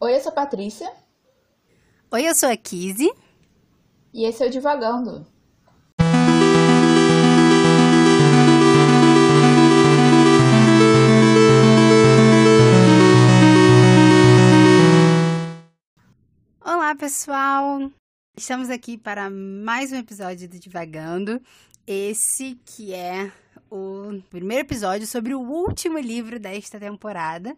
Oi, eu sou a Patrícia. Oi, eu sou a Kizzy. E esse é o Divagando. Olá, pessoal! Estamos aqui para mais um episódio do Divagando. Esse que é o primeiro episódio sobre o último livro desta temporada.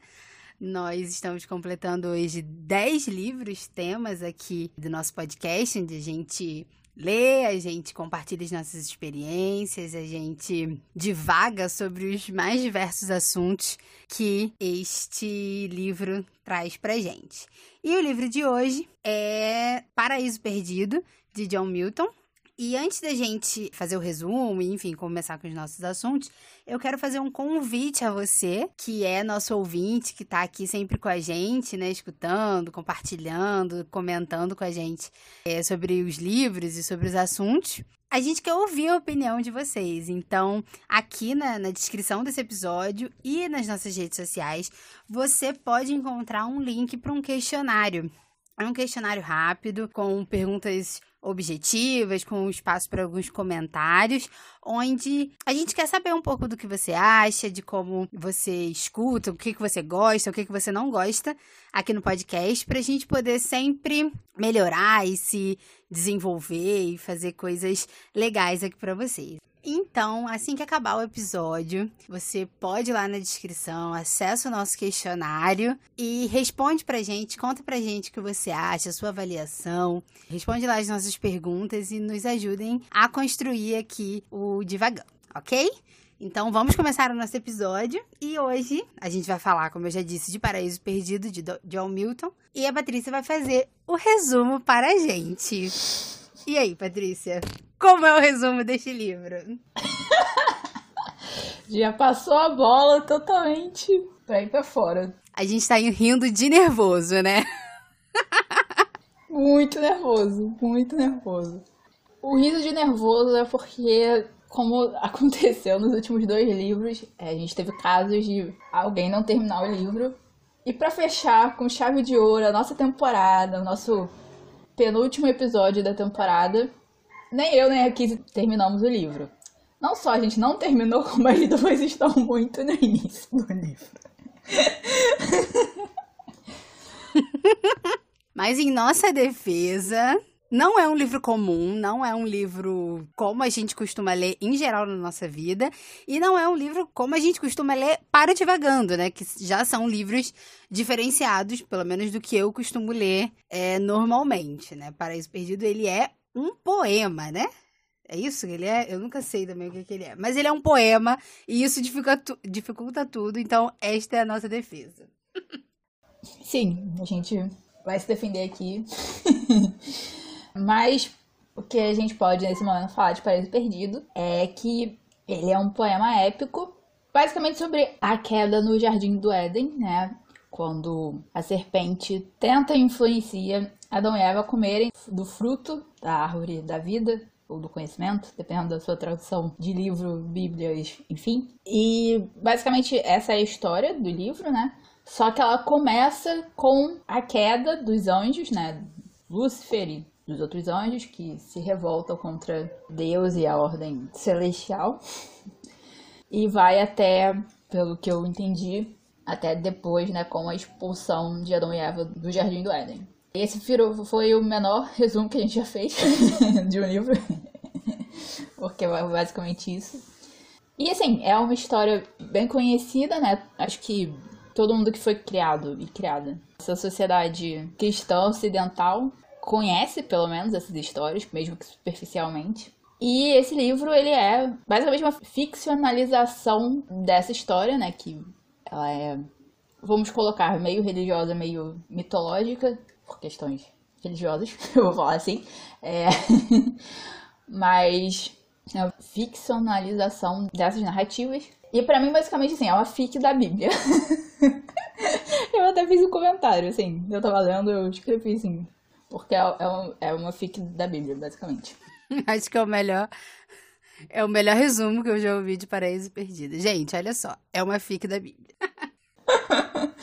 Nós estamos completando hoje 10 livros, temas aqui do nosso podcast, onde a gente lê, a gente compartilha as nossas experiências, a gente divaga sobre os mais diversos assuntos que este livro traz pra gente. E o livro de hoje é Paraíso Perdido, de John Milton. E antes da gente fazer o resumo enfim, começar com os nossos assuntos, eu quero fazer um convite a você, que é nosso ouvinte, que está aqui sempre com a gente, né, escutando, compartilhando, comentando com a gente é, sobre os livros e sobre os assuntos. A gente quer ouvir a opinião de vocês. Então, aqui na, na descrição desse episódio e nas nossas redes sociais, você pode encontrar um link para um questionário. É um questionário rápido, com perguntas objetivas, com espaço para alguns comentários, onde a gente quer saber um pouco do que você acha, de como você escuta, o que, que você gosta, o que, que você não gosta aqui no podcast, para a gente poder sempre melhorar e se desenvolver e fazer coisas legais aqui para vocês. Então, assim que acabar o episódio, você pode ir lá na descrição, acessa o nosso questionário e responde pra gente, conta pra gente o que você acha, a sua avaliação. Responde lá as nossas perguntas e nos ajudem a construir aqui o Divagão, ok? Então vamos começar o nosso episódio e hoje a gente vai falar, como eu já disse, de Paraíso Perdido de John Milton e a Patrícia vai fazer o resumo para a gente. E aí, Patrícia? Como é o resumo deste livro? Já passou a bola totalmente pra ir pra fora. A gente tá rindo de nervoso, né? muito nervoso, muito nervoso. O riso de nervoso é porque, como aconteceu nos últimos dois livros, é, a gente teve casos de alguém não terminar o livro. E para fechar com chave de ouro a nossa temporada, o nosso penúltimo episódio da temporada, nem eu nem a Kizzy terminamos o livro. Não só a gente não terminou, como as duas estão muito no início do livro. Mas em nossa defesa, não é um livro comum, não é um livro como a gente costuma ler em geral na nossa vida, e não é um livro como a gente costuma ler para divagando, né? Que já são livros diferenciados, pelo menos do que eu costumo ler é, normalmente, né? Paraíso Perdido, ele é um poema, né? É isso que ele é? Eu nunca sei também o que, que ele é. Mas ele é um poema e isso dificulta, dificulta tudo, então esta é a nossa defesa. Sim, a gente vai se defender aqui. Mas o que a gente pode nesse momento falar de Paraíso Perdido é que ele é um poema épico, basicamente sobre a queda no Jardim do Éden, né? Quando a serpente tenta e influencia Adão e Eva comerem do fruto da árvore da vida ou do conhecimento, dependendo da sua tradução de livro, bíblias, enfim. E basicamente essa é a história do livro, né? Só que ela começa com a queda dos anjos, né? Lúcifer e dos outros anjos que se revoltam contra Deus e a ordem celestial. E vai até, pelo que eu entendi, até depois, né, com a expulsão de Adão e Eva do Jardim do Éden. Esse foi o menor resumo que a gente já fez de um livro, porque é basicamente isso. E assim, é uma história bem conhecida, né? Acho que todo mundo que foi criado e criada essa sociedade cristã ocidental conhece pelo menos essas histórias, mesmo que superficialmente. E esse livro, ele é basicamente uma ficcionalização dessa história, né, que ela é vamos colocar meio religiosa, meio mitológica, por questões religiosas, eu vou falar assim. É... Mas é a ficcionalização dessas narrativas. E para mim, basicamente, assim, é uma fic da Bíblia. eu até fiz um comentário, assim, eu tava lendo, eu escrevi assim, porque é, é, um, é uma fic da Bíblia, basicamente. Acho que é o melhor. É o melhor resumo que eu já ouvi de Paraíso Perdido. Gente, olha só. É uma fic da Bíblia.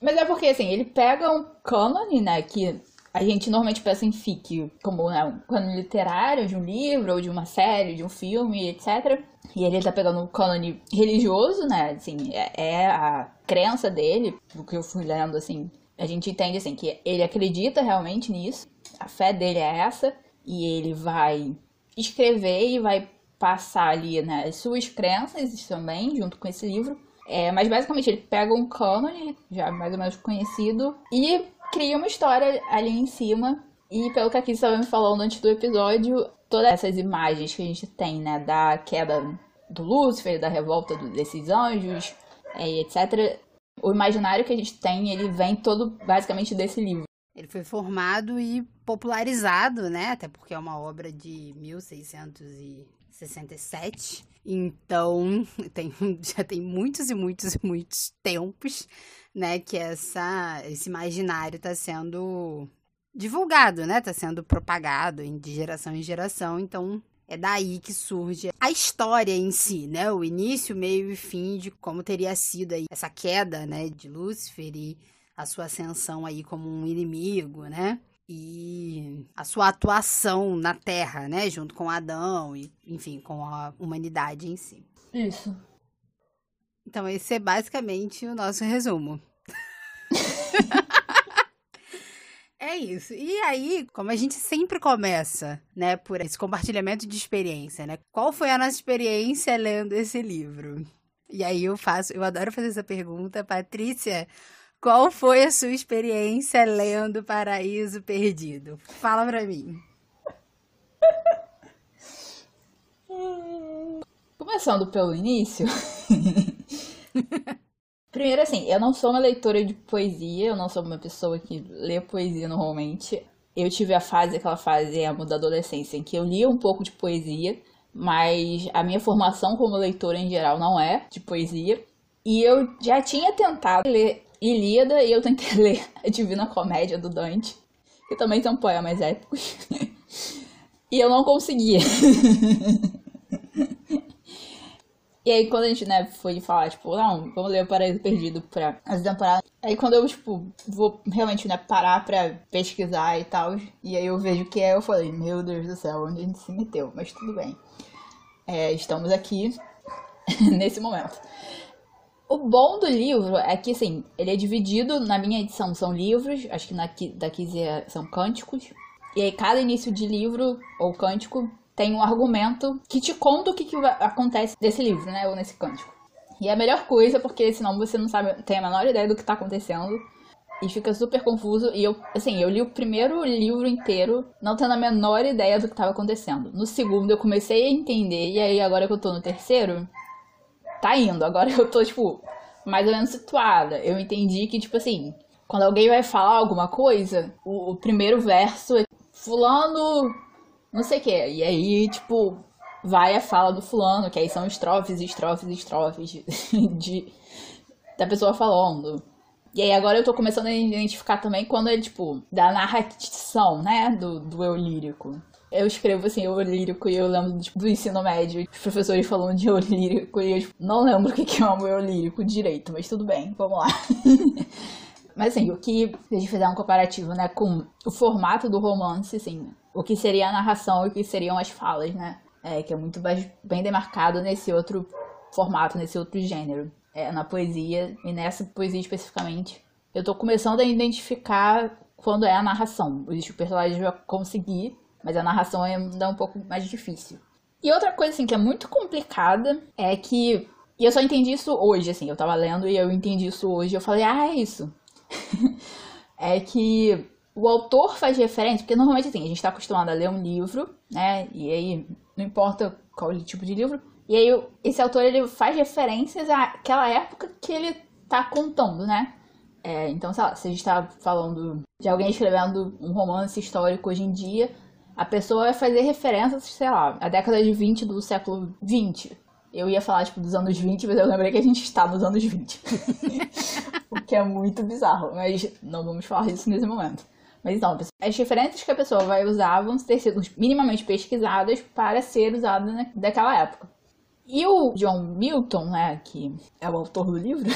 Mas é porque, assim, ele pega um cânone, né, que a gente normalmente pensa em fic, como né, um cânone literário de um livro, ou de uma série, de um filme, etc. E ele tá pegando um cânone religioso, né, assim, é, é a crença dele, do que eu fui lendo, assim, a gente entende, assim, que ele acredita realmente nisso, a fé dele é essa, e ele vai escrever e vai passar ali né, as suas crenças também, junto com esse livro. É, mas basicamente ele pega um cânone, já mais ou menos conhecido, e cria uma história ali em cima. E pelo que a Kiss estava me falando antes do episódio, todas essas imagens que a gente tem, né, da queda do Lúcifer, da revolta desses anjos, é, etc. O imaginário que a gente tem, ele vem todo basicamente desse livro. Ele foi formado e popularizado, né? Até porque é uma obra de 1667. Então, tem, já tem muitos e muitos e muitos tempos, né, que essa, esse imaginário está sendo divulgado, né? Está sendo propagado de geração em geração. Então, é daí que surge a história em si, né? O início, meio e fim de como teria sido aí essa queda, né, de Lúcifer e a sua ascensão aí como um inimigo, né? E a sua atuação na Terra, né? Junto com Adão e, enfim, com a humanidade em si. Isso. Então, esse é basicamente o nosso resumo. é isso. E aí, como a gente sempre começa, né, por esse compartilhamento de experiência, né? Qual foi a nossa experiência lendo esse livro? E aí eu faço, eu adoro fazer essa pergunta, Patrícia. Qual foi a sua experiência lendo Paraíso Perdido? Fala pra mim. Começando pelo início. Primeiro, assim, eu não sou uma leitora de poesia, eu não sou uma pessoa que lê poesia normalmente. Eu tive a fase, aquela fase emo da adolescência, em que eu lia um pouco de poesia, mas a minha formação como leitora em geral não é de poesia. E eu já tinha tentado ler Ilíada e eu tentei ler a Divina Comédia do Dante, que também são poemas épicos. e eu não conseguia. e aí quando a gente, né, foi falar, tipo, não, vamos ler o Paraíso Perdido pra as temporadas. Aí quando eu, tipo, vou realmente, né, parar pra pesquisar e tal, e aí eu vejo que é, eu falei, meu Deus do céu, onde a gente se meteu? Mas tudo bem. É, estamos aqui nesse momento. O bom do livro é que, assim, ele é dividido, na minha edição são livros, acho que na, da 15 são cânticos. E aí cada início de livro ou cântico tem um argumento que te conta o que, que acontece nesse livro, né, ou nesse cântico. E é a melhor coisa, porque senão você não sabe, tem a menor ideia do que tá acontecendo. E fica super confuso. E eu, assim, eu li o primeiro livro inteiro, não tendo a menor ideia do que estava acontecendo. No segundo eu comecei a entender, e aí agora que eu tô no terceiro, tá indo. Agora eu tô, tipo, mais ou menos situada. Eu entendi que, tipo assim, quando alguém vai falar alguma coisa, o, o primeiro verso é fulano, não sei o que. E aí, tipo, vai a fala do fulano, que aí são estrofes, estrofes, estrofes de, da pessoa falando. E aí agora eu tô começando a identificar também quando ele, tipo, da narração, né, do, do eu lírico. Eu escrevo assim, eu lírico, e eu lembro tipo, do ensino médio, os professores falando de eu lírico, e eu tipo, não lembro o que é um eu lírico direito, mas tudo bem, vamos lá. mas assim, o que, se a gente fizer um comparativo, né, com o formato do romance, assim, o que seria a narração e o que seriam as falas, né, é, que é muito bem demarcado nesse outro formato, nesse outro gênero, é, na poesia, e nessa poesia especificamente. Eu tô começando a identificar quando é a narração. Os personagens já consegui mas a narração é ainda um pouco mais difícil. E outra coisa, assim, que é muito complicada é que. E eu só entendi isso hoje, assim, eu tava lendo e eu entendi isso hoje. Eu falei, ah, é isso. é que o autor faz referência, porque normalmente, assim, a gente tá acostumado a ler um livro, né? E aí, não importa qual tipo de livro. E aí, esse autor, ele faz referências àquela época que ele tá contando, né? É, então, sei lá, se a gente tá falando de alguém escrevendo um romance histórico hoje em dia, a pessoa vai fazer referências, sei lá, à década de 20 do século 20. Eu ia falar, tipo, dos anos 20, mas eu lembrei que a gente está nos anos 20. o que é muito bizarro, mas não vamos falar disso nesse momento. Mas então, as referências que a pessoa vai usar vão ter sido minimamente pesquisadas para ser usadas naquela época. E o John Milton, né, que é o autor do livro,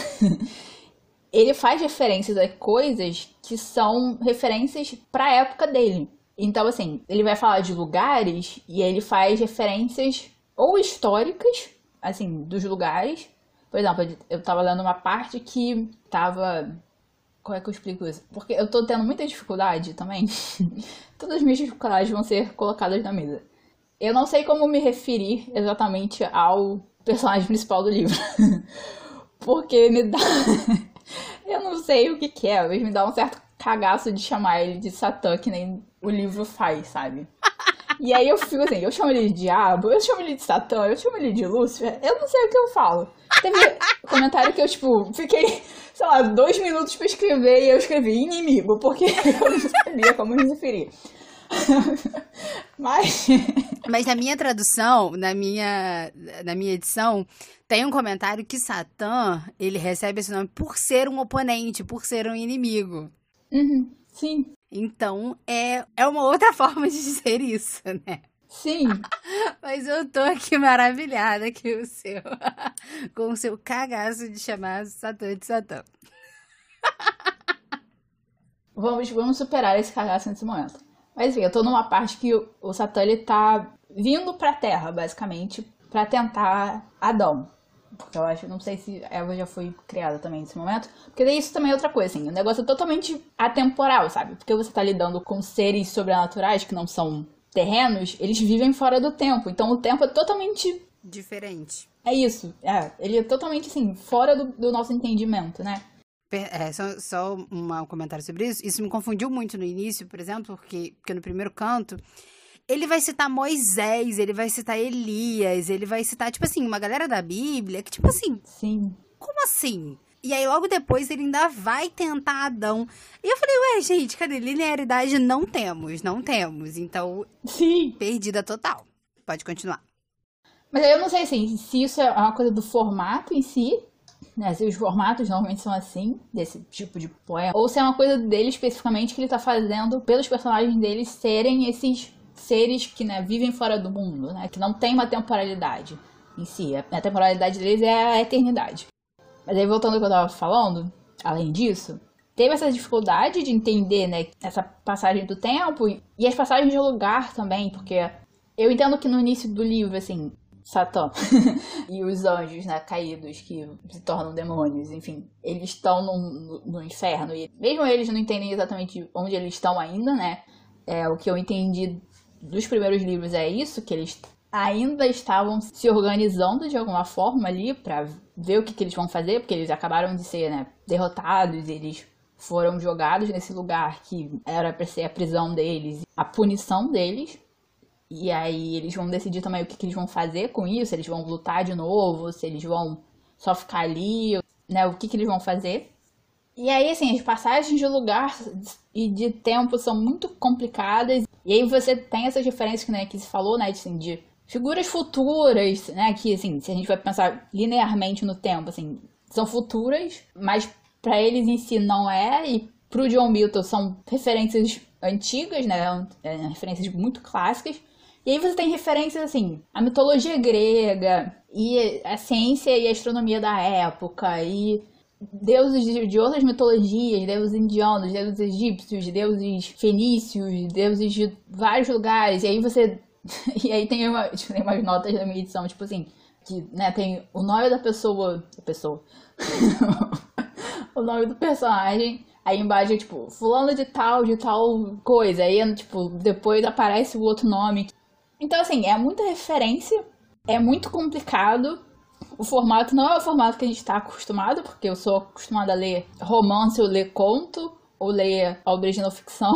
ele faz referências a coisas que são referências pra época dele. Então, assim, ele vai falar de lugares e ele faz referências ou históricas, assim, dos lugares. Por exemplo, eu tava lendo uma parte que tava. Como é que eu explico isso? Porque eu tô tendo muita dificuldade também. Todas as minhas dificuldades vão ser colocadas na mesa. Eu não sei como me referir exatamente ao personagem principal do livro. Porque me dá. eu não sei o que, que é, mas me dá um certo cagaço de chamar ele de Satã, que nem o livro faz, sabe? E aí eu fico assim, eu chamo ele de diabo, eu chamo ele de Satã, eu chamo ele de Lúcifer, eu não sei o que eu falo. Teve comentário que eu, tipo, fiquei, sei lá, dois minutos pra escrever e eu escrevi inimigo, porque eu não sabia como me referir. Mas. Mas na minha tradução, na minha, na minha edição, tem um comentário que Satã, ele recebe esse nome por ser um oponente, por ser um inimigo. Uhum, sim. Então, é, é uma outra forma de dizer isso, né? Sim. Mas eu tô aqui maravilhada que o seu. com o seu cagaço de chamar Satã de Satã. vamos, vamos superar esse cagaço nesse momento. Mas enfim, eu tô numa parte que o, o Satã ele tá vindo pra Terra, basicamente, para tentar Adão. Porque eu acho, não sei se Eva já foi criada também nesse momento. Porque daí isso também é outra coisa, assim. O negócio é totalmente atemporal, sabe? Porque você tá lidando com seres sobrenaturais que não são terrenos, eles vivem fora do tempo. Então o tempo é totalmente. Diferente. É isso. É, ele é totalmente, assim, fora do, do nosso entendimento, né? É, só, só um comentário sobre isso. Isso me confundiu muito no início, por exemplo, porque, porque no primeiro canto ele vai citar Moisés, ele vai citar Elias, ele vai citar, tipo assim, uma galera da Bíblia que, tipo assim. Sim. Como assim? E aí, logo depois, ele ainda vai tentar Adão. E eu falei, ué, gente, cadê? Linearidade não temos, não temos. Então, Sim. perdida total. Pode continuar. Mas eu não sei assim, se isso é uma coisa do formato em si, né? Se os formatos normalmente são assim, desse tipo de poema, ou se é uma coisa dele especificamente que ele tá fazendo pelos personagens dele serem esses seres que né, vivem fora do mundo, né, que não tem uma temporalidade em si. A temporalidade deles é a eternidade. Mas aí, voltando ao que eu estava falando, além disso, teve essa dificuldade de entender né, essa passagem do tempo e as passagens de lugar também, porque eu entendo que no início do livro, assim, Satã e os anjos né, caídos que se tornam demônios, enfim, eles estão no, no, inferno e mesmo eles não entendem exatamente onde eles estão ainda, né? É, o que eu entendi dos primeiros livros é isso, que eles ainda estavam se organizando de alguma forma ali para ver o que, que, eles vão fazer, porque eles acabaram de ser né, derrotados, eles foram jogados nesse lugar que era para ser a prisão deles, a punição deles. E aí eles vão decidir também o que, que eles vão fazer com isso, se eles vão lutar de novo, se eles vão só ficar ali, né, o que, que eles vão fazer. E aí, assim, as passagens de lugar e de tempo são muito complicadas. E aí você tem essas diferenças que, né, que se falou, né, assim, de figuras futuras, né, que, assim, se a gente vai pensar linearmente no tempo, assim, são futuras, mas para eles em si não é, e pro John Milton são referências antigas, né, é, referências muito clássicas. E aí você tem referências, assim, a mitologia grega, e a ciência e a astronomia da época, e deuses de, de, outras mitologias, deuses indianos, deuses egípcios, deuses fenícios, deuses de vários lugares. E aí você. E aí tem, uma, tipo, tem umas notas da minha edição, tipo assim, que né, tem o nome da pessoa. Da pessoa. o nome do personagem. Aí embaixo é tipo, fulano de tal, de tal coisa. Aí, tipo, depois aparece o outro nome. Então, assim, é muita referência. É muito complicado o formato não é o formato que a gente está acostumado, porque eu sou acostumada a ler romance ou ler conto, ou ler a original ficção.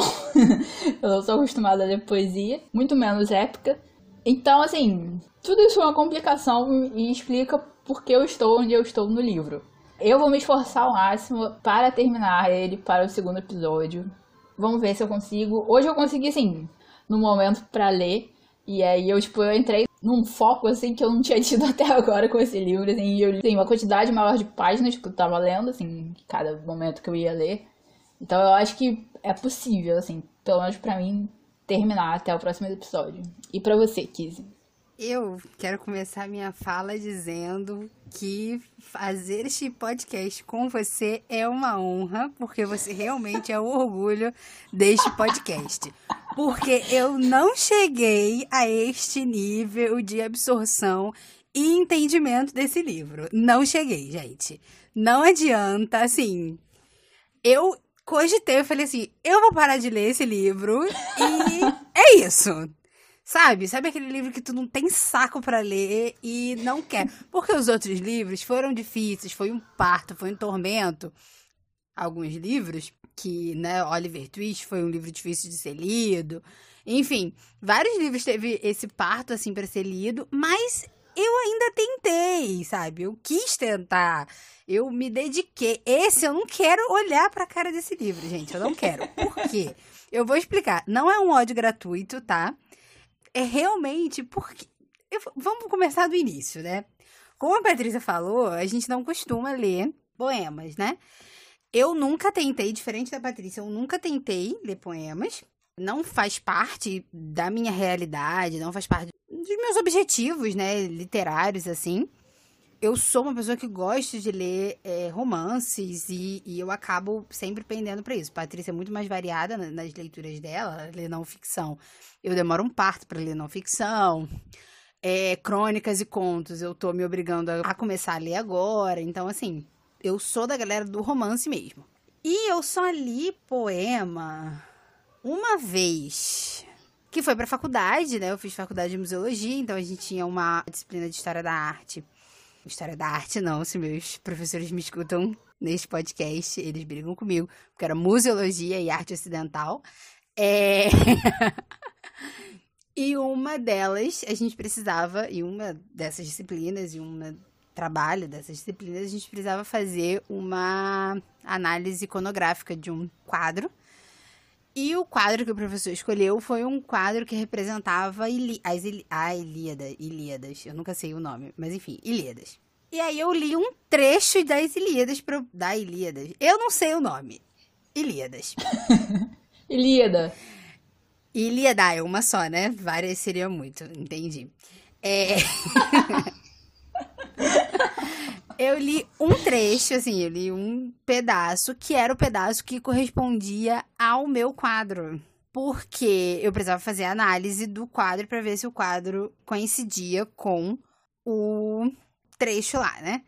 eu não sou acostumada a ler poesia, muito menos épica. Então, assim, tudo isso é uma complicação e explica por que eu estou onde eu estou no livro. Eu vou me esforçar ao máximo para terminar ele para o segundo episódio. Vamos ver se eu consigo. Hoje eu consegui, assim, no momento para ler. E aí eu, tipo, eu entrei num foco, assim, que eu não tinha tido até agora com esse livro, assim, eu li uma quantidade maior de páginas que eu tava lendo, assim, cada momento que eu ia ler. Então eu acho que é possível, assim, pelo menos pra mim, terminar até o próximo episódio. E para você, Kizzy? Eu quero começar minha fala dizendo que fazer este podcast com você é uma honra, porque você realmente é o orgulho deste podcast. Porque eu não cheguei a este nível de absorção e entendimento desse livro. Não cheguei, gente. Não adianta, assim. Eu cogitei, eu falei assim: eu vou parar de ler esse livro e é isso. Sabe? Sabe aquele livro que tu não tem saco para ler e não quer? Porque os outros livros foram difíceis, foi um parto, foi um tormento. Alguns livros que, né, Oliver Twist foi um livro difícil de ser lido. Enfim, vários livros teve esse parto assim para ser lido, mas eu ainda tentei, sabe? Eu quis tentar. Eu me dediquei. Esse eu não quero olhar para a cara desse livro, gente. Eu não quero. Por quê? Eu vou explicar. Não é um ódio gratuito, tá? É realmente porque. Eu, vamos começar do início, né? Como a Patrícia falou, a gente não costuma ler poemas, né? Eu nunca tentei, diferente da Patrícia, eu nunca tentei ler poemas. Não faz parte da minha realidade, não faz parte dos meus objetivos, né? Literários, assim eu sou uma pessoa que gosta de ler é, romances e, e, eu acabo sempre pendendo para isso. Patrícia é muito mais variada nas leituras dela, ela lê não ficção. Eu demoro um parto para ler não ficção. É, crônicas e contos, eu tô me obrigando a, a começar a ler agora. Então, assim, eu sou da galera do romance mesmo. E eu só li poema uma vez que foi para faculdade, né? Eu fiz faculdade de museologia, então a gente tinha uma disciplina de história da arte história da arte, não. Se meus professores me escutam neste podcast, eles brigam comigo, porque era museologia e arte ocidental. É... e uma delas, a gente precisava, e uma dessas disciplinas, e um trabalho dessas disciplinas, a gente precisava fazer uma análise iconográfica de um quadro. E o quadro que o professor escolheu foi um quadro que representava Ili as Ili a Ilíada, Ilíadas. Eu nunca sei o nome, mas enfim, Ilíadas. E aí eu li um trecho das Ilíadas pro, da Ilíadas. Eu não sei o nome. Ilíadas. Ilíada. Ilíada é uma só, né? Várias seria muito, entendi. É... eu li um trecho, assim, eu li um pedaço que era o pedaço que correspondia ao meu quadro. Porque eu precisava fazer a análise do quadro para ver se o quadro coincidia com o trecho lá, né?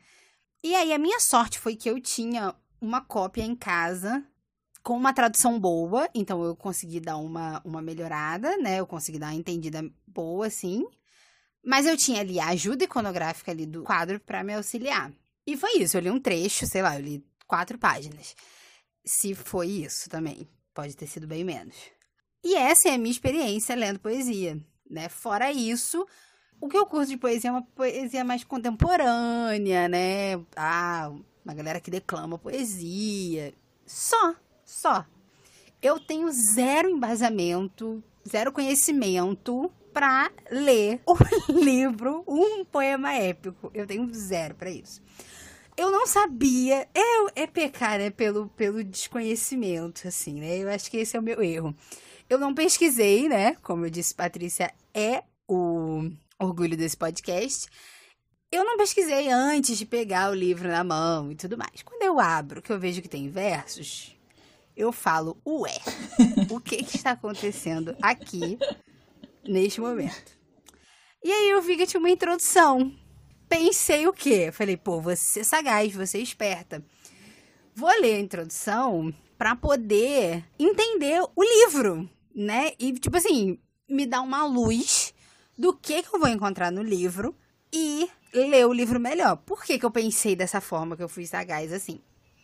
E aí a minha sorte foi que eu tinha uma cópia em casa com uma tradução boa, então eu consegui dar uma, uma melhorada, né? Eu consegui dar uma entendida boa, assim. Mas eu tinha ali a ajuda iconográfica ali do quadro para me auxiliar. E foi isso, eu li um trecho, sei lá, eu li quatro páginas. Se foi isso também, pode ter sido bem menos. E essa é a minha experiência lendo poesia, né? Fora isso, o que eu curso de poesia é uma poesia mais contemporânea, né? Ah, uma galera que declama poesia. Só, só. Eu tenho zero embasamento, zero conhecimento para ler o livro, um poema épico. Eu tenho zero para isso eu não sabia. É, é pecar, né? Pelo, pelo desconhecimento, assim, né? Eu acho que esse é o meu erro. Eu não pesquisei, né? Como eu disse, Patrícia é o orgulho desse podcast. Eu não pesquisei antes de pegar o livro na mão e tudo mais. Quando eu abro, que eu vejo que tem versos, eu falo, ué, o que, que está acontecendo aqui neste momento? E aí eu vi que tinha uma introdução pensei o quê? Falei, pô, você é sagaz, você é esperta. Vou ler a introdução para poder entender o livro, né? E, tipo assim, me dar uma luz do que, que eu vou encontrar no livro e ler o livro melhor. Por que, que eu pensei dessa forma que eu fui sagaz assim?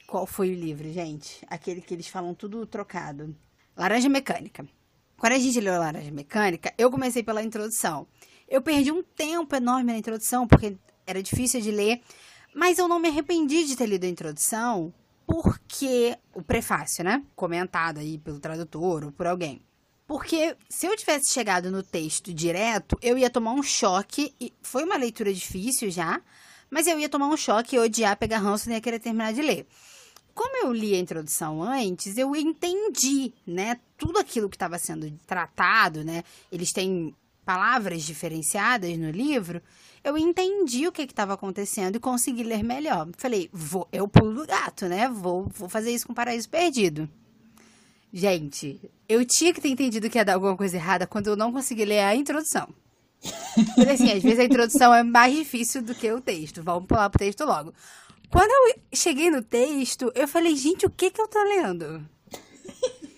Qual foi o livro, gente? Aquele que eles falam tudo trocado. Laranja Mecânica. Quando a gente leu Laranja Mecânica, eu comecei pela introdução. Eu perdi um tempo enorme na introdução, porque era difícil de ler, mas eu não me arrependi de ter lido a introdução, porque o prefácio, né? Comentado aí pelo tradutor ou por alguém. Porque se eu tivesse chegado no texto direto, eu ia tomar um choque, e foi uma leitura difícil já, mas eu ia tomar um choque e odiar, pegar ranço e nem querer terminar de ler. Como eu li a introdução antes, eu entendi, né, tudo aquilo que estava sendo tratado, né? Eles têm palavras diferenciadas no livro, eu entendi o que estava acontecendo e consegui ler melhor. Falei, vou, eu pulo do gato, né? Vou, vou fazer isso com Paraíso Perdido. Gente, eu tinha que ter entendido que ia dar alguma coisa errada quando eu não consegui ler a introdução. Porque assim, às vezes a introdução é mais difícil do que o texto. Vamos pular pro texto logo. Quando eu cheguei no texto, eu falei, gente, o que que eu tô lendo?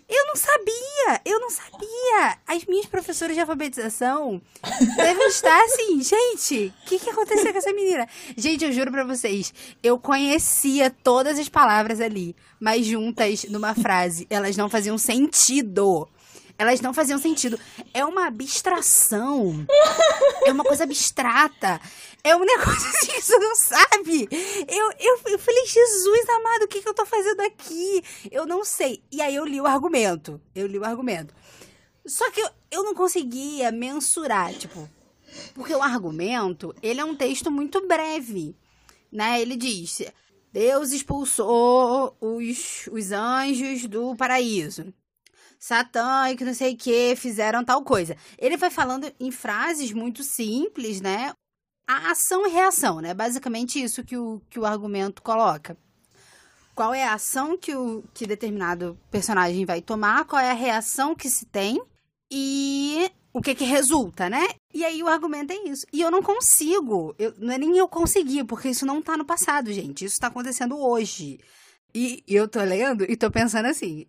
Eu não sabia, eu não sabia. As minhas professoras de alfabetização devem estar assim, gente, o que, que aconteceu com essa menina? Gente, eu juro pra vocês, eu conhecia todas as palavras ali, mas juntas numa frase, elas não faziam sentido. Elas não faziam sentido. É uma abstração. É uma coisa abstrata. É um negócio assim que você não sabe. Eu, eu, eu falei, Jesus amado, o que, que eu tô fazendo aqui? Eu não sei. E aí eu li o argumento. Eu li o argumento. Só que eu, eu não conseguia mensurar, tipo. Porque o argumento, ele é um texto muito breve. Né? Ele diz: Deus expulsou os, os anjos do paraíso. Satã e que não sei o que fizeram tal coisa. Ele vai falando em frases muito simples, né? A ação e reação, né? Basicamente isso que o, que o argumento coloca. Qual é a ação que, o, que determinado personagem vai tomar, qual é a reação que se tem e o que que resulta, né? E aí o argumento é isso. E eu não consigo, eu, não é nem eu conseguir, porque isso não tá no passado, gente. Isso tá acontecendo hoje. E eu tô lendo e tô pensando assim,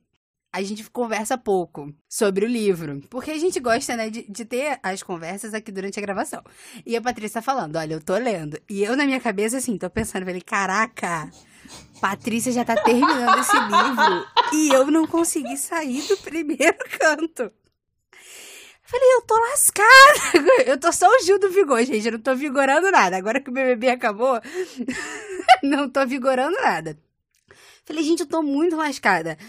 a gente conversa pouco sobre o livro. Porque a gente gosta, né, de, de ter as conversas aqui durante a gravação. E a Patrícia falando, olha, eu tô lendo. E eu, na minha cabeça, assim, tô pensando, falei, caraca, Patrícia já tá terminando esse livro e eu não consegui sair do primeiro canto. Falei, eu tô lascada. Eu tô só o Gil do Vigor, gente. Eu não tô vigorando nada. Agora que o BBB acabou, não tô vigorando nada. Falei, gente, eu tô muito lascada.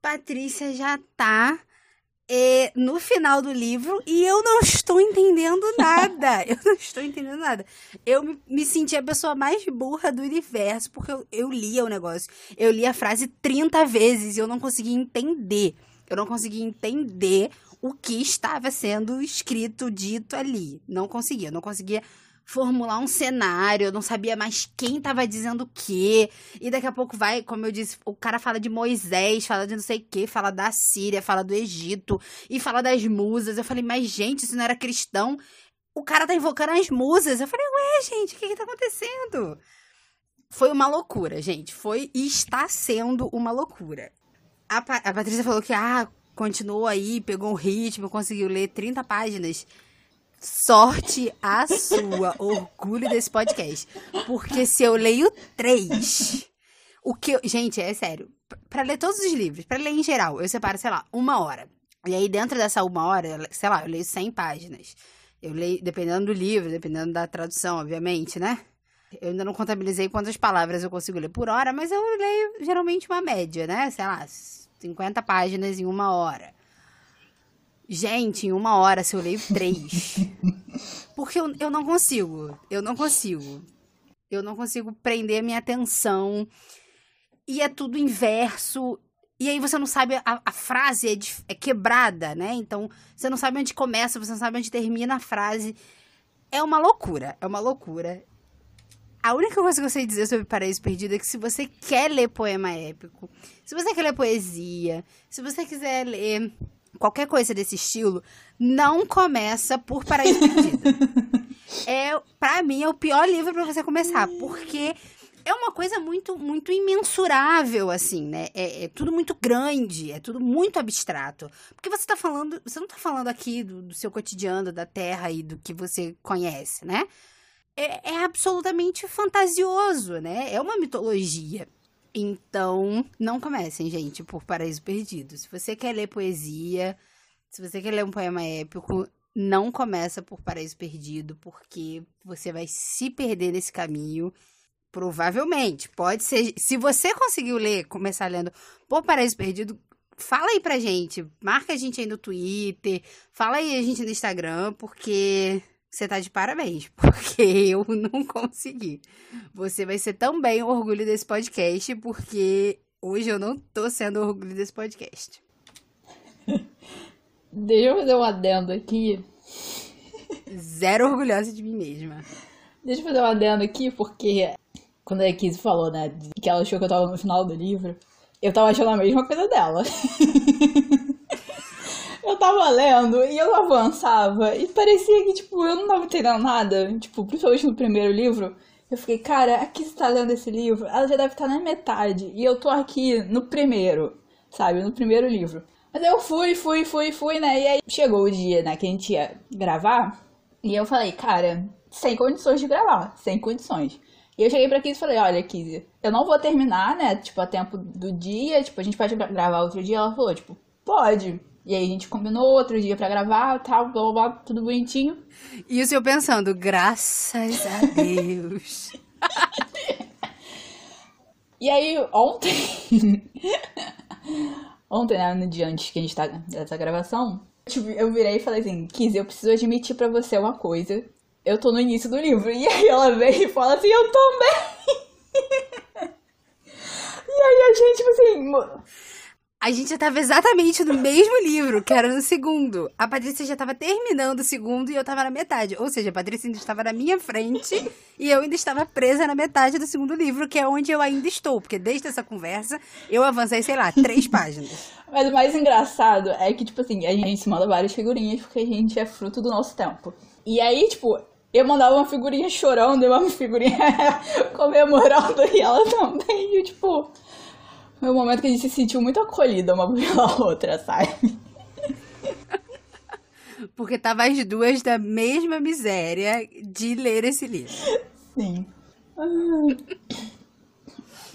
Patrícia já tá é, no final do livro e eu não estou entendendo nada. eu não estou entendendo nada. Eu me, me, senti a pessoa mais burra do universo porque eu, eu lia o negócio. Eu li a frase 30 vezes e eu não conseguia entender. Eu não conseguia entender o que estava sendo escrito, dito ali. Não conseguia, não conseguia formular um cenário, eu não sabia mais quem estava dizendo o quê. E daqui a pouco vai, como eu disse, o cara fala de Moisés, fala de não sei o quê, fala da Síria, fala do Egito e fala das musas. Eu falei, mas gente, isso não era cristão. O cara tá invocando as musas. Eu falei, ué, gente, o que que tá acontecendo? Foi uma loucura, gente. Foi e está sendo uma loucura. A, pa a Patrícia falou que, ah, continuou aí, pegou um ritmo, conseguiu ler 30 páginas. Sorte a sua, orgulho desse podcast. Porque se eu leio três, o que eu, Gente, é sério. Para ler todos os livros, para ler em geral, eu separo, sei lá, uma hora. E aí, dentro dessa uma hora, sei lá, eu leio 100 páginas. Eu leio, dependendo do livro, dependendo da tradução, obviamente, né? Eu ainda não contabilizei quantas palavras eu consigo ler por hora, mas eu leio geralmente uma média, né? Sei lá, 50 páginas em uma hora. Gente, em uma hora, se eu leio três. Porque eu, eu não consigo. Eu não consigo. Eu não consigo prender a minha atenção. E é tudo inverso. E aí você não sabe, a, a frase é, de, é quebrada, né? Então, você não sabe onde começa, você não sabe onde termina a frase. É uma loucura, é uma loucura. A única coisa que eu sei dizer sobre Paraíso Perdido é que se você quer ler poema épico, se você quer ler poesia, se você quiser ler qualquer coisa desse estilo, não começa por Paraíso Perdido. é, para mim, é o pior livro para você começar, porque é uma coisa muito, muito imensurável, assim, né? É, é, tudo muito grande, é tudo muito abstrato. Porque você tá falando, você não tá falando aqui do, do seu cotidiano, da terra e do que você conhece, né? É, é absolutamente fantasioso, né? É uma mitologia. Então, não comecem, gente, por Paraíso Perdido. Se você quer ler poesia, se você quer ler um poema épico, não começa por Paraíso Perdido, porque você vai se perder nesse caminho. Provavelmente. Pode ser. Se você conseguiu ler, começar lendo por Paraíso Perdido, fala aí pra gente. Marca a gente aí no Twitter. Fala aí a gente no Instagram, porque você tá de parabéns, porque eu não consegui. Você vai ser também o orgulho desse podcast, porque hoje eu não tô sendo o orgulho desse podcast. Deixa eu fazer um adendo aqui. Zero orgulhosa de mim mesma. Deixa eu fazer uma adendo aqui, porque quando a Kizzy falou, né, que ela achou que eu tava no final do livro, eu tava achando a mesma coisa dela. eu tava lendo e eu avançava e parecia que, tipo, eu não tava entendendo nada. Tipo, principalmente no primeiro livro. Eu fiquei, cara, aqui você tá lendo esse livro, ela já deve estar na metade. E eu tô aqui no primeiro, sabe? No primeiro livro. Mas eu fui, fui, fui, fui, né? E aí chegou o dia, né, que a gente ia gravar. E eu falei, cara, sem condições de gravar, sem condições. E eu cheguei pra Kizzy e falei, olha, Kizzy, eu não vou terminar, né, tipo, a tempo do dia, tipo, a gente pode gravar outro dia. Ela falou, tipo, pode. E aí a gente combinou outro dia pra gravar, tal, blá, blá, blá, tudo bonitinho. E o senhor pensando, graças a Deus. e aí, ontem... ontem, né, no dia antes que a gente tá dessa gravação, eu virei e falei assim, Kizzy, eu preciso admitir pra você uma coisa eu tô no início do livro. E aí ela vem e fala assim, eu também. e aí a gente, tipo assim. A gente já tava exatamente no mesmo livro, que era no segundo. A Patrícia já tava terminando o segundo e eu tava na metade. Ou seja, a Patrícia ainda estava na minha frente e eu ainda estava presa na metade do segundo livro, que é onde eu ainda estou. Porque desde essa conversa eu avancei, sei lá, três páginas. Mas o mais engraçado é que, tipo assim, a gente se manda várias figurinhas porque a gente é fruto do nosso tempo. E aí, tipo, eu mandava uma figurinha chorando e uma figurinha comemorando e ela também. E, tipo, foi um momento que a gente se sentiu muito acolhida uma pela outra, sabe? Porque tava as duas da mesma miséria de ler esse livro. Sim.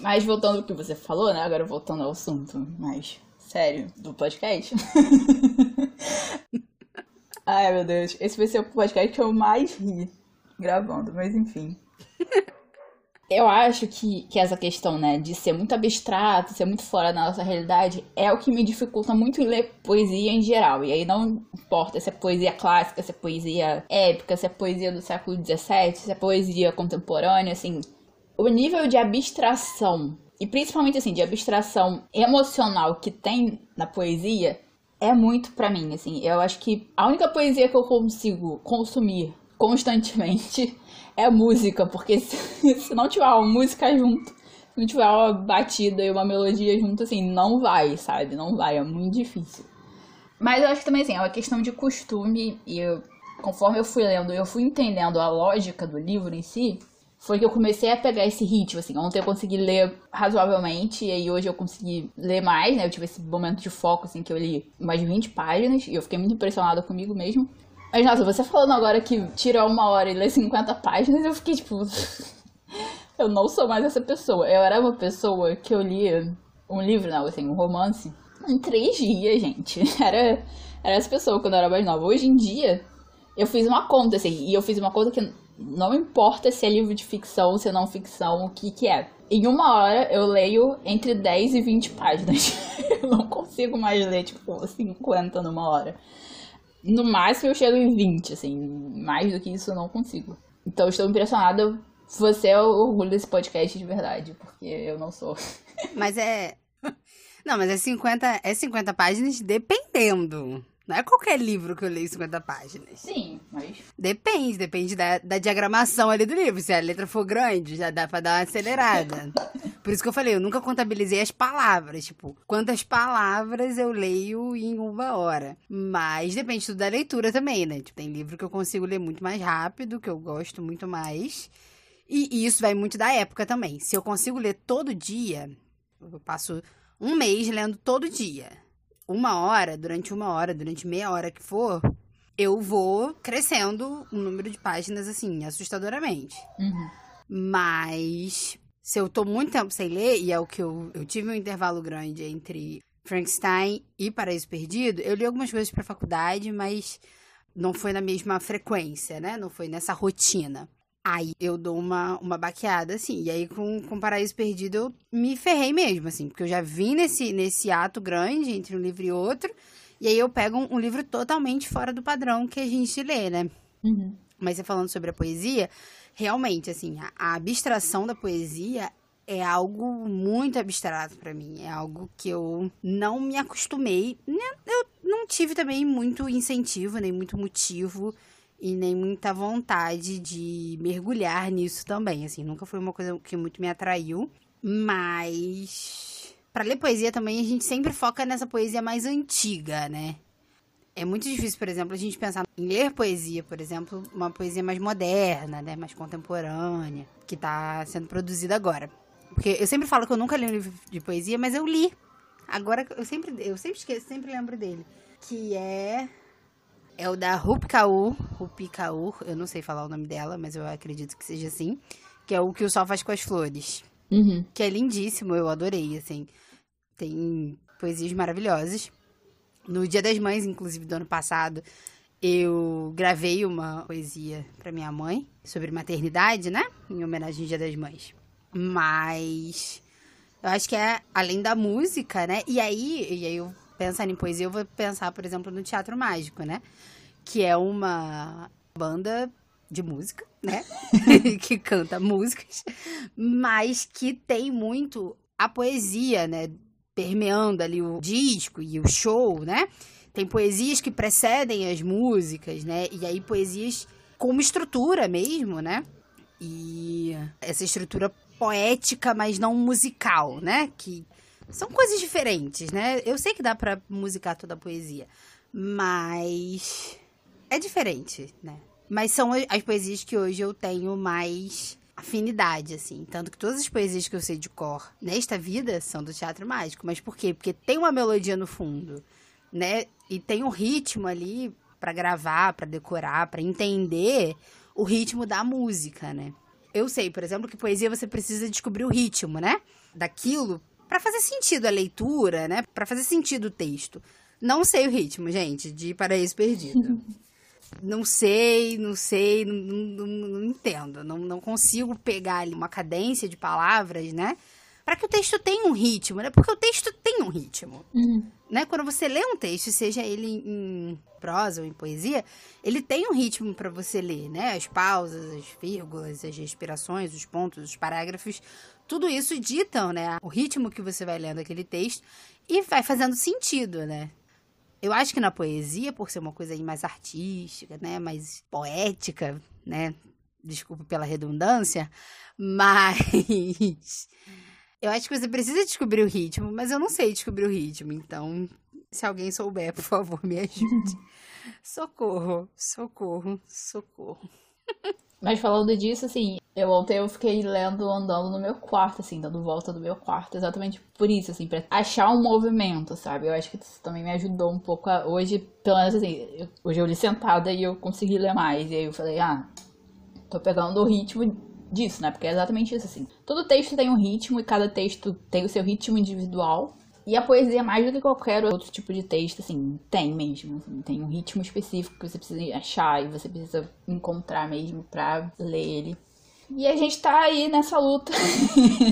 Mas voltando ao que você falou, né? Agora voltando ao assunto mais sério do podcast. Ai, meu Deus. Esse vai ser o podcast que eu mais ri gravando, mas enfim. Eu acho que, que essa questão, né, de ser muito abstrato, ser muito fora da nossa realidade, é o que me dificulta muito ler poesia em geral. E aí não importa se é poesia clássica, se é poesia épica, se é poesia do século XVII, se é poesia contemporânea, assim. O nível de abstração, e principalmente assim, de abstração emocional que tem na poesia, é muito para mim, assim. Eu acho que a única poesia que eu consigo consumir constantemente é música, porque se, se não tiver uma música junto, se não tiver uma batida e uma melodia junto, assim, não vai, sabe? Não vai, é muito difícil. Mas eu acho que também, assim, é uma questão de costume e eu, conforme eu fui lendo eu fui entendendo a lógica do livro em si, foi que eu comecei a pegar esse ritmo, assim. Ontem eu consegui ler razoavelmente, e aí hoje eu consegui ler mais, né? Eu tive esse momento de foco, assim, que eu li de 20 páginas, e eu fiquei muito impressionada comigo mesmo. Mas, nossa, você falando agora que tira uma hora e lê 50 páginas, eu fiquei, tipo... eu não sou mais essa pessoa. Eu era uma pessoa que eu lia um livro, não, assim, um romance, em três dias, gente. Era, era essa pessoa quando eu era mais nova. Hoje em dia, eu fiz uma conta, assim, e eu fiz uma conta que não importa se é livro de ficção, se é não ficção, o que que é. Em uma hora eu leio entre 10 e 20 páginas. eu não consigo mais ler, tipo, 50 numa hora. No máximo eu chego em 20, assim. Mais do que isso eu não consigo. Então estou impressionada. Você é o orgulho desse podcast de verdade, porque eu não sou. Mas é. Não, mas é 50, é 50 páginas dependendo. Não é qualquer livro que eu leio 50 páginas. Sim, mas. Depende, depende da, da diagramação ali do livro. Se a letra for grande, já dá pra dar uma acelerada. Por isso que eu falei, eu nunca contabilizei as palavras. Tipo, quantas palavras eu leio em uma hora. Mas depende tudo da leitura também, né? Tipo, tem livro que eu consigo ler muito mais rápido, que eu gosto muito mais. E, e isso vai muito da época também. Se eu consigo ler todo dia, eu passo um mês lendo todo dia uma hora, durante uma hora, durante meia hora que for, eu vou crescendo o número de páginas, assim, assustadoramente. Uhum. Mas se eu tô muito tempo sem ler, e é o que eu, eu tive um intervalo grande entre Frankenstein e Paraíso Perdido, eu li algumas coisas pra faculdade, mas não foi na mesma frequência, né? Não foi nessa rotina. Aí eu dou uma, uma baqueada, assim. E aí, com, com Paraíso Perdido, eu me ferrei mesmo, assim. Porque eu já vim nesse, nesse ato grande entre um livro e outro. E aí eu pego um, um livro totalmente fora do padrão que a gente lê, né? Uhum. Mas você falando sobre a poesia, realmente, assim, a, abstração da poesia é algo muito abstrato para mim. É algo que eu não me acostumei. Eu não tive também muito incentivo, nem muito motivo e nem muita vontade de mergulhar nisso também, assim, nunca foi uma coisa que muito me atraiu, mas para ler poesia também a gente sempre foca nessa poesia mais antiga, né? É muito difícil, por exemplo, a gente pensar em ler poesia, por exemplo, uma poesia mais moderna, né, mais contemporânea, que está sendo produzida agora. Porque eu sempre falo que eu nunca li um livro de poesia, mas eu li. Agora eu sempre eu sempre esqueço, sempre lembro dele, que é é o da Kaur, Rupi Kaur, eu não sei falar o nome dela, mas eu acredito que seja assim, que é o que o sol faz com as flores. Uhum. Que é lindíssimo, eu adorei, assim. Tem poesias maravilhosas. No Dia das Mães, inclusive, do ano passado, eu gravei uma poesia para minha mãe sobre maternidade, né? Em homenagem ao Dia das Mães. Mas eu acho que é além da música, né? E aí, e aí eu pensando em poesia, eu vou pensar, por exemplo, no Teatro Mágico, né? Que é uma banda de música, né? que canta músicas, mas que tem muito a poesia, né? Permeando ali o disco e o show, né? Tem poesias que precedem as músicas, né? E aí poesias como estrutura mesmo, né? E essa estrutura poética, mas não musical, né? Que são coisas diferentes, né? Eu sei que dá para musicar toda a poesia, mas é diferente, né? Mas são as poesias que hoje eu tenho mais afinidade, assim. Tanto que todas as poesias que eu sei de cor nesta vida são do teatro mágico. Mas por quê? Porque tem uma melodia no fundo, né? E tem um ritmo ali para gravar, para decorar, para entender o ritmo da música, né? Eu sei, por exemplo, que poesia você precisa descobrir o ritmo, né? Daquilo para fazer sentido a leitura, né? Para fazer sentido o texto. Não sei o ritmo, gente, de Paraíso Perdido. não sei, não sei, não, não, não, entendo. Não, não consigo pegar ali uma cadência de palavras, né? Para que o texto tenha um ritmo, né? Porque o texto tem um ritmo. Uhum. Né? Quando você lê um texto, seja ele em prosa ou em poesia, ele tem um ritmo para você ler, né? As pausas, as vírgulas, as respirações, os pontos, os parágrafos, tudo isso ditam, né? O ritmo que você vai lendo aquele texto e vai fazendo sentido, né? Eu acho que na poesia, por ser uma coisa mais artística, né, mais poética, né, desculpa pela redundância, mas eu acho que você precisa descobrir o ritmo, mas eu não sei descobrir o ritmo, então se alguém souber, por favor, me ajude. socorro, socorro, socorro. Mas falando disso, assim, eu ontem eu fiquei lendo, andando no meu quarto, assim, dando volta do meu quarto, exatamente por isso, assim, pra achar um movimento, sabe? Eu acho que isso também me ajudou um pouco a, hoje, pelo menos assim, eu, hoje eu li sentada e eu consegui ler mais, e aí eu falei, ah, tô pegando o ritmo disso, né? Porque é exatamente isso, assim. Todo texto tem um ritmo e cada texto tem o seu ritmo individual, e a poesia, mais do que qualquer outro tipo de texto, assim, tem mesmo. Assim, tem um ritmo específico que você precisa achar e você precisa encontrar mesmo pra ler ele. E a gente tá aí nessa luta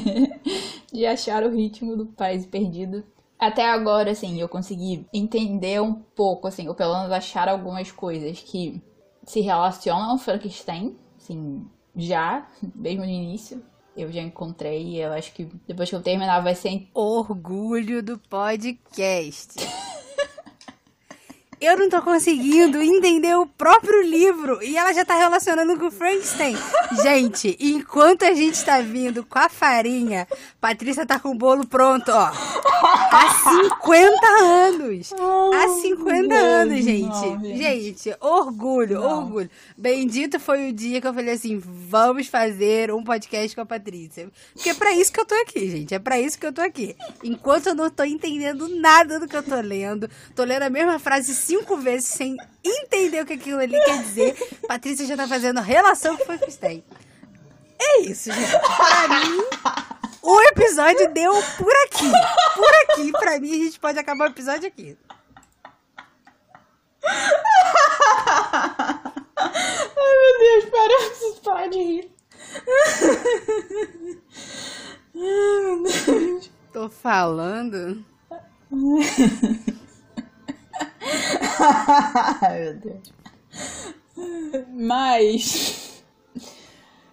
de achar o ritmo do País Perdido. Até agora, assim, eu consegui entender um pouco, assim, ou pelo menos achar algumas coisas que se relacionam ao Frankenstein, assim, já, mesmo no início eu já encontrei eu acho que depois que eu terminar vai ser orgulho do podcast. eu não tô conseguindo entender o próprio livro. E ela já tá relacionando com o Frankenstein. gente, enquanto a gente tá vindo com a farinha, Patrícia tá com o bolo pronto, ó. Há 50 anos. Há 50 anos, gente. Gente. orgulho, orgulho. Bendito foi o dia que eu falei assim: vamos fazer um podcast com a Patrícia. Porque é pra isso que eu tô aqui, gente. É pra isso que eu tô aqui. Enquanto eu não tô entendendo nada do que eu tô lendo, tô lendo a mesma frase cinco vezes sem entender o que aquilo ali quer dizer. Patrícia já tá fazendo relação com o Frankenstein. É isso, gente. Pra mim, o episódio deu por aqui. Por aqui, pra mim, a gente pode acabar o episódio aqui. Ai, meu Deus, para, eu preciso parar de rir. Ai, meu Deus. Tô falando. Meu Deus. Mas.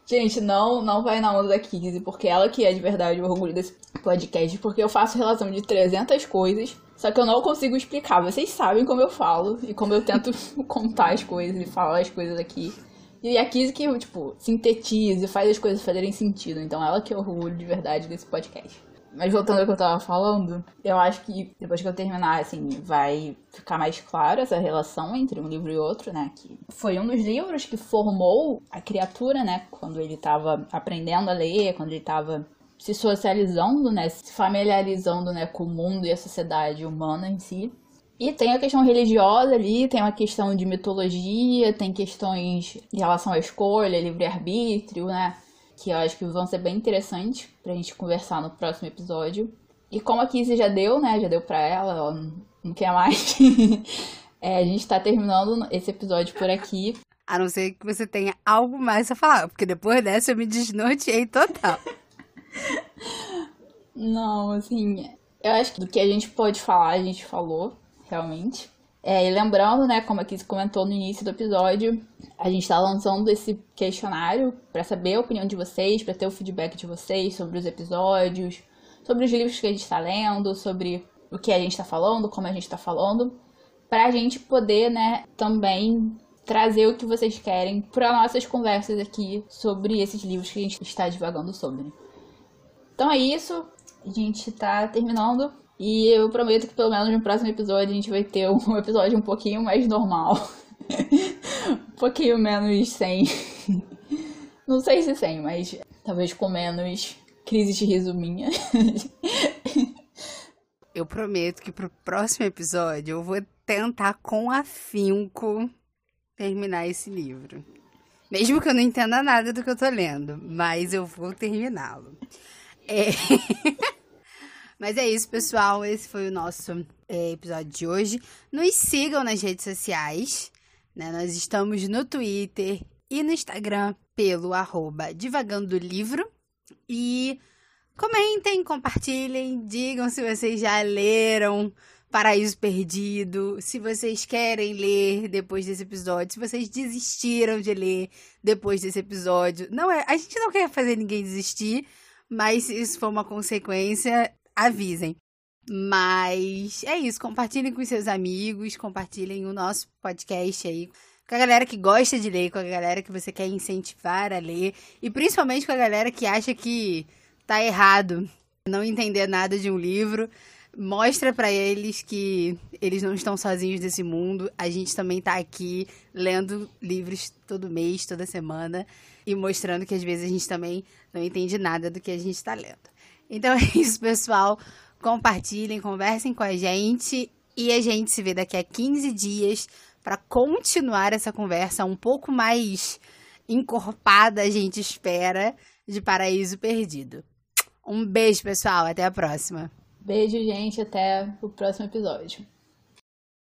Gente, não, não vai na onda da Kizzy, porque ela que é de verdade o orgulho desse podcast, porque eu faço relação de 300 coisas Só que eu não consigo explicar. Vocês sabem como eu falo e como eu tento contar as coisas e falar as coisas aqui. E a Kizzy que, tipo, sintetiza e faz as coisas fazerem sentido. Então ela que é o orgulho de verdade desse podcast. Mas voltando ao que eu tava falando, eu acho que depois que eu terminar, assim, vai ficar mais claro essa relação entre um livro e outro, né? Que foi um dos livros que formou a criatura, né? Quando ele tava aprendendo a ler, quando ele tava se socializando, né? Se familiarizando, né? Com o mundo e a sociedade humana em si. E tem a questão religiosa ali, tem uma questão de mitologia, tem questões em relação à escolha, livre-arbítrio, né? Que eu acho que vão ser bem interessantes pra gente conversar no próximo episódio. E como a Kizzy já deu, né? Já deu pra ela, ela não quer mais. é, a gente tá terminando esse episódio por aqui. A não ser que você tenha algo mais a falar, porque depois dessa eu me desnorteei total. não, assim, eu acho que do que a gente pode falar, a gente falou, realmente. É, e lembrando, né, como a Kiss comentou no início do episódio, a gente está lançando esse questionário para saber a opinião de vocês, para ter o feedback de vocês sobre os episódios, sobre os livros que a gente está lendo, sobre o que a gente está falando, como a gente está falando, para a gente poder, né, também trazer o que vocês querem para nossas conversas aqui sobre esses livros que a gente está divagando sobre. Então é isso, a gente está terminando. E eu prometo que pelo menos no próximo episódio a gente vai ter um episódio um pouquinho mais normal. um pouquinho menos sem. Não sei se sem, mas talvez com menos crise de riso minha. eu prometo que pro próximo episódio eu vou tentar com afinco terminar esse livro. Mesmo que eu não entenda nada do que eu tô lendo, mas eu vou terminá-lo. É. Mas é isso, pessoal. Esse foi o nosso é, episódio de hoje. Nos sigam nas redes sociais. Né? Nós estamos no Twitter e no Instagram pelo arroba Divagando Livro. E comentem, compartilhem, digam se vocês já leram Paraíso Perdido, se vocês querem ler depois desse episódio, se vocês desistiram de ler depois desse episódio. Não é, a gente não quer fazer ninguém desistir, mas se isso for uma consequência, avisem. Mas é isso, compartilhem com seus amigos, compartilhem o nosso podcast aí com a galera que gosta de ler, com a galera que você quer incentivar a ler e principalmente com a galera que acha que tá errado não entender nada de um livro. Mostra para eles que eles não estão sozinhos nesse mundo. A gente também tá aqui lendo livros todo mês, toda semana e mostrando que às vezes a gente também não entende nada do que a gente está lendo. Então é isso, pessoal. Compartilhem, conversem com a gente e a gente se vê daqui a 15 dias para continuar essa conversa um pouco mais encorpada, a gente espera, de Paraíso Perdido. Um beijo, pessoal. Até a próxima. Beijo, gente. Até o próximo episódio.